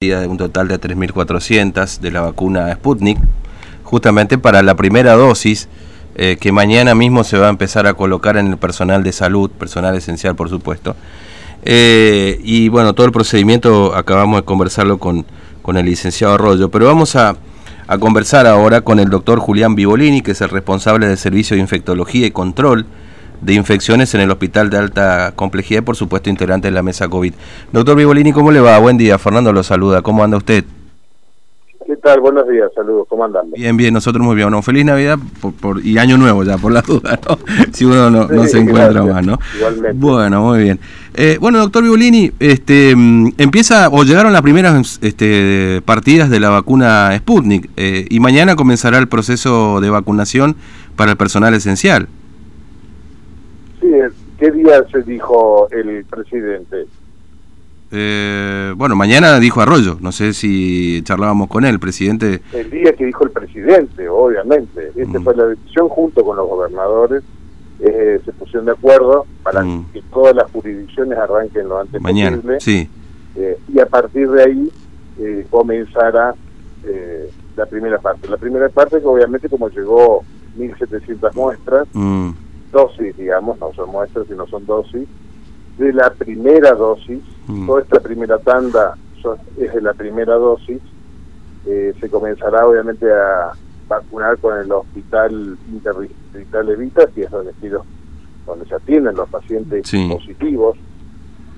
de un total de 3.400 de la vacuna Sputnik, justamente para la primera dosis eh, que mañana mismo se va a empezar a colocar en el personal de salud, personal esencial por supuesto. Eh, y bueno, todo el procedimiento acabamos de conversarlo con, con el licenciado Arroyo, pero vamos a, a conversar ahora con el doctor Julián Vivolini, que es el responsable del Servicio de Infectología y Control de infecciones en el Hospital de Alta Complejidad y por supuesto integrante de la mesa COVID. Doctor Vivolini, ¿cómo le va? Buen día, Fernando lo saluda, ¿cómo anda usted? ¿Qué tal? Buenos días, saludos, ¿cómo andan? Bien, bien, nosotros muy bien. Bueno, feliz Navidad por, y Año Nuevo ya, por la duda, ¿no? Si uno no, no se encuentra más, ¿no? Igualmente. Bueno, muy bien. Eh, bueno, doctor Violini, este, mm, empieza, o llegaron las primeras este, partidas de la vacuna Sputnik, eh, y mañana comenzará el proceso de vacunación para el personal esencial. ¿Qué día se dijo el presidente? Eh, bueno, mañana dijo Arroyo, no sé si charlábamos con él, presidente. El día que dijo el presidente, obviamente. Esta Mm. fue la decisión junto con los gobernadores. eh, se pusieron de acuerdo para Mm. que todas las jurisdicciones arranquen lo antes Mañana, posible. sí. eh, y a partir de ahí eh, comenzará eh, la primera parte. La primera parte que obviamente como llegó 1.700 muestras, Mm, dosis, digamos, no son muestras, sino son dosis, de la primera dosis, Mm. toda esta primera tanda son- es de la primera dosis, eh, se comenzará obviamente a vacunar con el hospital interdistrital Evita, que es donde, donde se atienden los pacientes Sí. positivos.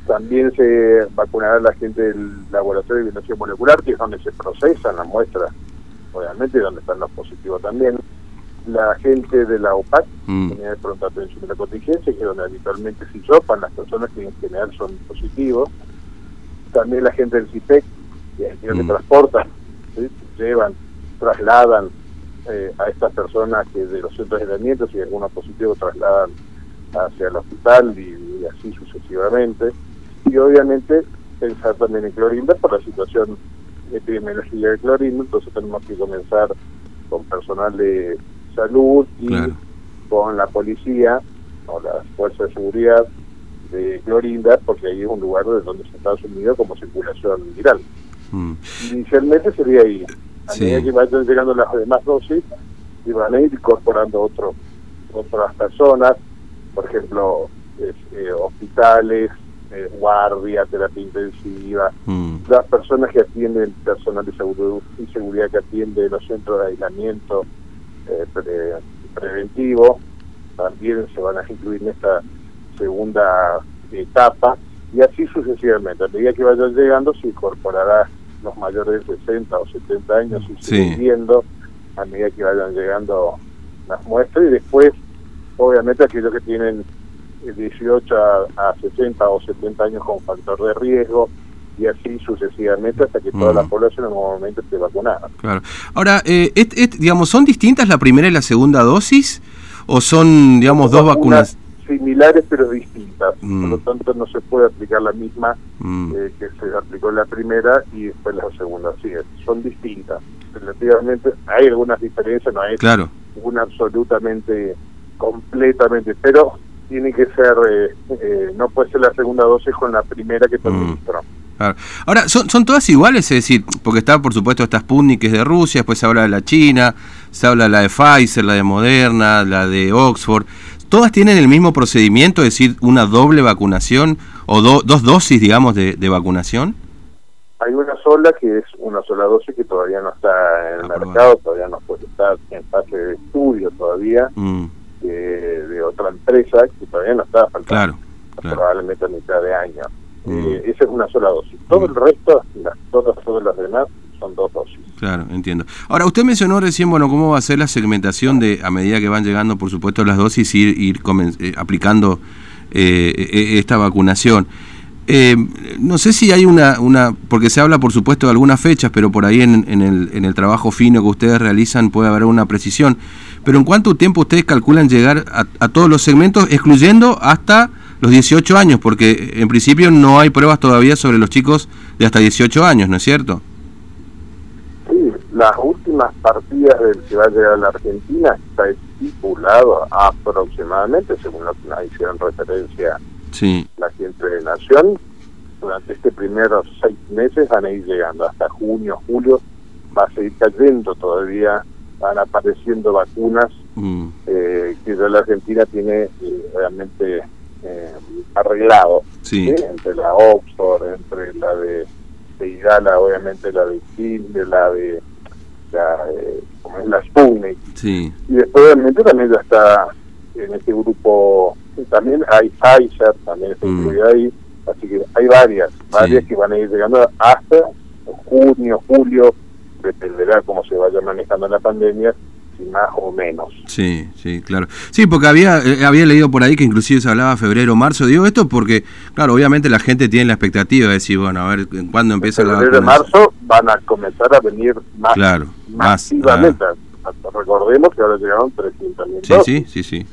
También se vacunará la gente del laboratorio de violación molecular, que es donde se procesan las muestras, obviamente, donde están los positivos también. La gente de la OPAC, mm, unidad de pronta atención de la contingencia, que es donde habitualmente se hisopan las personas que en general son positivos. También la gente del CIPEC, que es el que Mm. transportan, ¿sí? llevan, trasladan eh, a estas personas que de los centros de aislamiento, si algunos positivos trasladan hacia el hospital y, y así sucesivamente. Y obviamente pensar también en Clorinda por la situación epidemiológica de Clorinda, entonces tenemos que comenzar con personal de salud y Claro. con la policía o las fuerzas de seguridad de Clorinda, porque ahí es un lugar de donde se está asumido como circulación viral. mm. Inicialmente sería ahí. A Sí. medida que vayan llegando las demás dosis, y van a ir incorporando otro, otras personas, por ejemplo, es, eh, hospitales, eh, guardia, terapia intensiva, Mm. las personas que atienden, personal de seguridad y seguridad que atiende los centros de aislamiento eh, pre- preventivo, también se van a incluir en esta segunda etapa y así sucesivamente. A medida que vayan llegando se incorporará los mayores de 60 o 70 años y Sí. viendo a medida que vayan llegando las muestras y después obviamente aquellos que tienen eh, 18 a, a 60 o 70 años con factor de riesgo y así sucesivamente hasta que toda Mm. la población en un momento esté vacunada. Claro. Ahora, eh, et- et- digamos, ¿son distintas la primera y la segunda dosis? ¿O son, digamos, dos vacunas? similares pero distintas, Mm. por lo tanto no se puede aplicar la misma Mm, eh, que se aplicó en la primera y después la segunda, es, son distintas. Relativamente hay algunas diferencias, no hay claro. una absolutamente completamente, pero tiene que ser, eh, eh, no puede ser la segunda dosis con la primera que se Mm. administró. Claro. Ahora, ¿son, ¿son todas iguales? Es decir, porque está, por supuesto, esta Sputnik que es de Rusia, después se habla de la China, se habla de la de Pfizer, la de Moderna, la de Oxford. ¿Todas tienen el mismo procedimiento, es decir, una doble vacunación o do- dos dosis, digamos, de, de vacunación? Hay una sola que es una sola dosis que todavía no está en el Aprobada. mercado, todavía no puede estar en fase de estudio todavía, Mm, eh, de otra empresa que todavía no está faltando. claro, claro. probablemente a mitad de año. Mm. Eh, esa es una sola dosis. Todo Mm. el resto, las, todas, todas las demás, son dos dosis. Claro, entiendo. Ahora, usted mencionó recién, bueno, cómo va a ser la segmentación de, a medida que van llegando, por supuesto, las dosis, ir, ir eh, aplicando eh, eh, esta vacunación. Eh, no sé si hay una, una, porque se habla, por supuesto, de algunas fechas, pero por ahí en, en el, en el trabajo fino que ustedes realizan puede haber una precisión. Pero ¿en cuánto tiempo ustedes calculan llegar a, a todos los segmentos, excluyendo hasta los 18 años? Porque en principio no hay pruebas todavía sobre los chicos de hasta 18 años, ¿no es cierto? Sí, las últimas partidas del que va a llegar a la Argentina está estipulado aproximadamente, según lo que nos hicieron referencia Sí. la gente de Nación, durante este primeros seis meses van a ir llegando. Hasta junio, julio va a seguir cayendo todavía, van apareciendo vacunas mm. eh, que la Argentina tiene eh, realmente eh, arreglado. Entre la Oxford, entre la de, de Igala, obviamente la de Chile, la de la, como es la Sputnik. Y después obviamente también ya está en este grupo, también hay Pfizer, también está mm. incluida ahí, así que hay varias, varias que van a ir llegando hasta junio, julio, dependerá cómo se vaya manejando la pandemia, más o menos. Sí, sí, claro. Sí, porque había eh, había leído por ahí que inclusive se hablaba febrero, marzo. Digo esto porque, claro, obviamente la gente tiene la expectativa de decir, bueno, a ver, ¿cuándo empieza la febrero, marzo van a comenzar a venir más claro, masivamente. Recordemos que ahora llegaron 300.000 sí, Sí, sí, sí.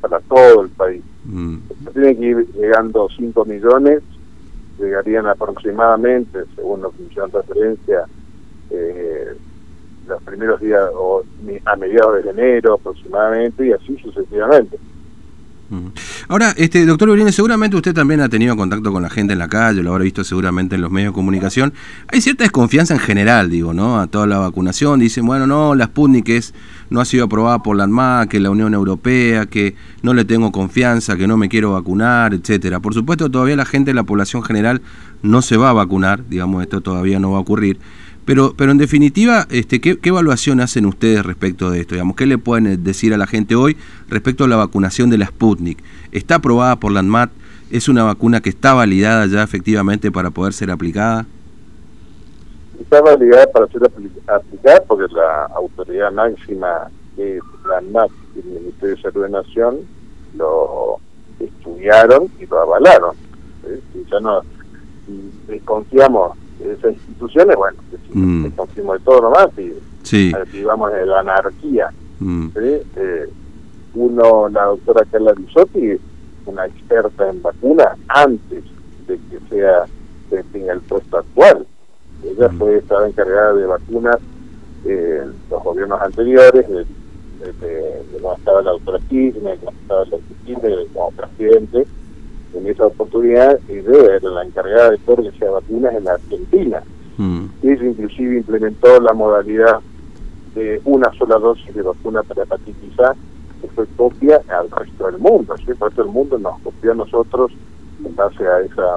para todo el país. Mm. Tienen que ir llegando 5 millones, llegarían aproximadamente, según lo que hicieron referencia, eh, los primeros días o a mediados de enero aproximadamente y así sucesivamente. Ahora, este doctor Urine, seguramente usted también ha tenido contacto con la gente en la calle, lo habrá visto seguramente en los medios de comunicación. Hay cierta desconfianza en general, digo, ¿no? A toda la vacunación. Dicen, bueno, no, la Sputnik es, no ha sido aprobada por la ANMA, que la Unión Europea, que no le tengo confianza, que no me quiero vacunar, etcétera. Por supuesto, todavía la gente, la población general, no se va a vacunar, digamos, esto todavía no va a ocurrir. Pero, pero en definitiva, este, ¿qué, evaluación hacen ustedes respecto de esto? Digamos, ¿Qué le pueden decir a la gente hoy respecto a la vacunación de la Sputnik? ¿Está aprobada por la ANMAT? ¿Es una vacuna que está validada ya efectivamente para poder ser aplicada? Está validada para ser aplicada porque la autoridad máxima que es la ANMAT y el Ministerio de Salud de Nación lo estudiaron y lo avalaron. Si ya no desconfiamos esas instituciones, bueno, mm. de todo nomás y sí. vivamos de la anarquía. Mm. Eh, uno, la doctora Carla Bisotti, una experta en vacunas antes de que sea que tenga el puesto actual. Ella mm. fue estaba encargada de vacunas en los gobiernos anteriores, de, de, cuando estaba la doctora Kirchner, cuando estaba la Kirchner como presidente, en esa oportunidad ella era la encargada de sea vacunas en la Argentina. Mm. Ella inclusive implementó la modalidad de una sola dosis de vacuna para hepatitis A, que fue copia al resto del mundo. ¿sí? El resto del mundo nos copió a nosotros en base a esa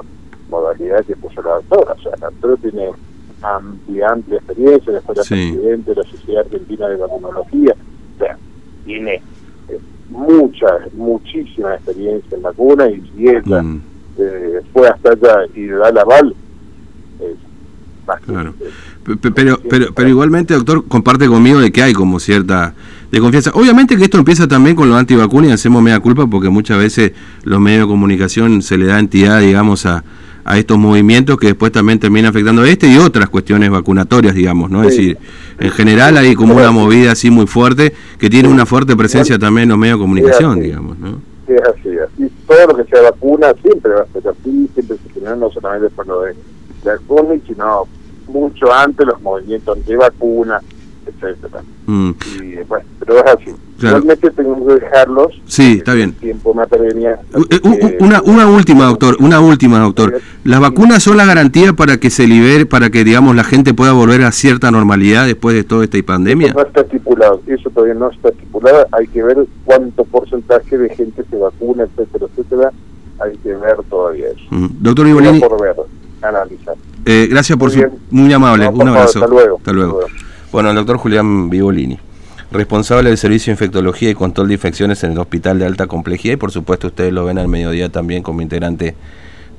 modalidad que puso la doctora. O sea, la doctora tiene amplia, amplia experiencia, después la presidente de la Sociedad Argentina de Vacunología. O sea, tiene mucha, muchísima experiencia en vacuna y si ella mm. eh, fue hasta allá y da la aval, Claro. Pero, pero, pero igualmente, doctor, comparte conmigo de que hay como cierta de confianza. Obviamente que esto empieza también con los antivacunas y hacemos media culpa porque muchas veces los medios de comunicación se le da entidad, digamos, a, a estos movimientos que después también terminan afectando a este y otras cuestiones vacunatorias, digamos, ¿no? Es decir, en general hay como una movida así muy fuerte que tiene una fuerte presencia también en los medios de comunicación, digamos, ¿no? Sí, es así, así. Todo lo que sea vacuna siempre va a ser así, siempre se tiene no solamente por lo de la COVID, sino mucho antes los movimientos antivacunas, etcétera. Mm. Y, bueno, pero es así. Realmente tengo que dejarlos. Sí, está bien. Tiempo me eh, una, una última, doctor, una última, doctor. ¿Las vacunas son la garantía para que se libere, para que, digamos, la gente pueda volver a cierta normalidad después de toda esta pandemia? no está estipulado, eso todavía no está estipulado. Hay que ver cuánto porcentaje de gente se vacuna, etcétera, etcétera. Hay que ver todavía eso. Doctor Ibolini. Por ver, analizar. Eh, gracias por su... Muy amable. Un abrazo. hasta luego. Hasta luego. Bueno, el doctor Julián Vivolini responsable del Servicio de Infectología y Control de Infecciones en el Hospital de Alta Complejidad y por supuesto ustedes lo ven al mediodía también como integrante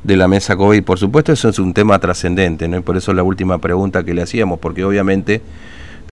de la mesa COVID. Por supuesto eso es un tema trascendente, ¿no? y por eso la última pregunta que le hacíamos, porque obviamente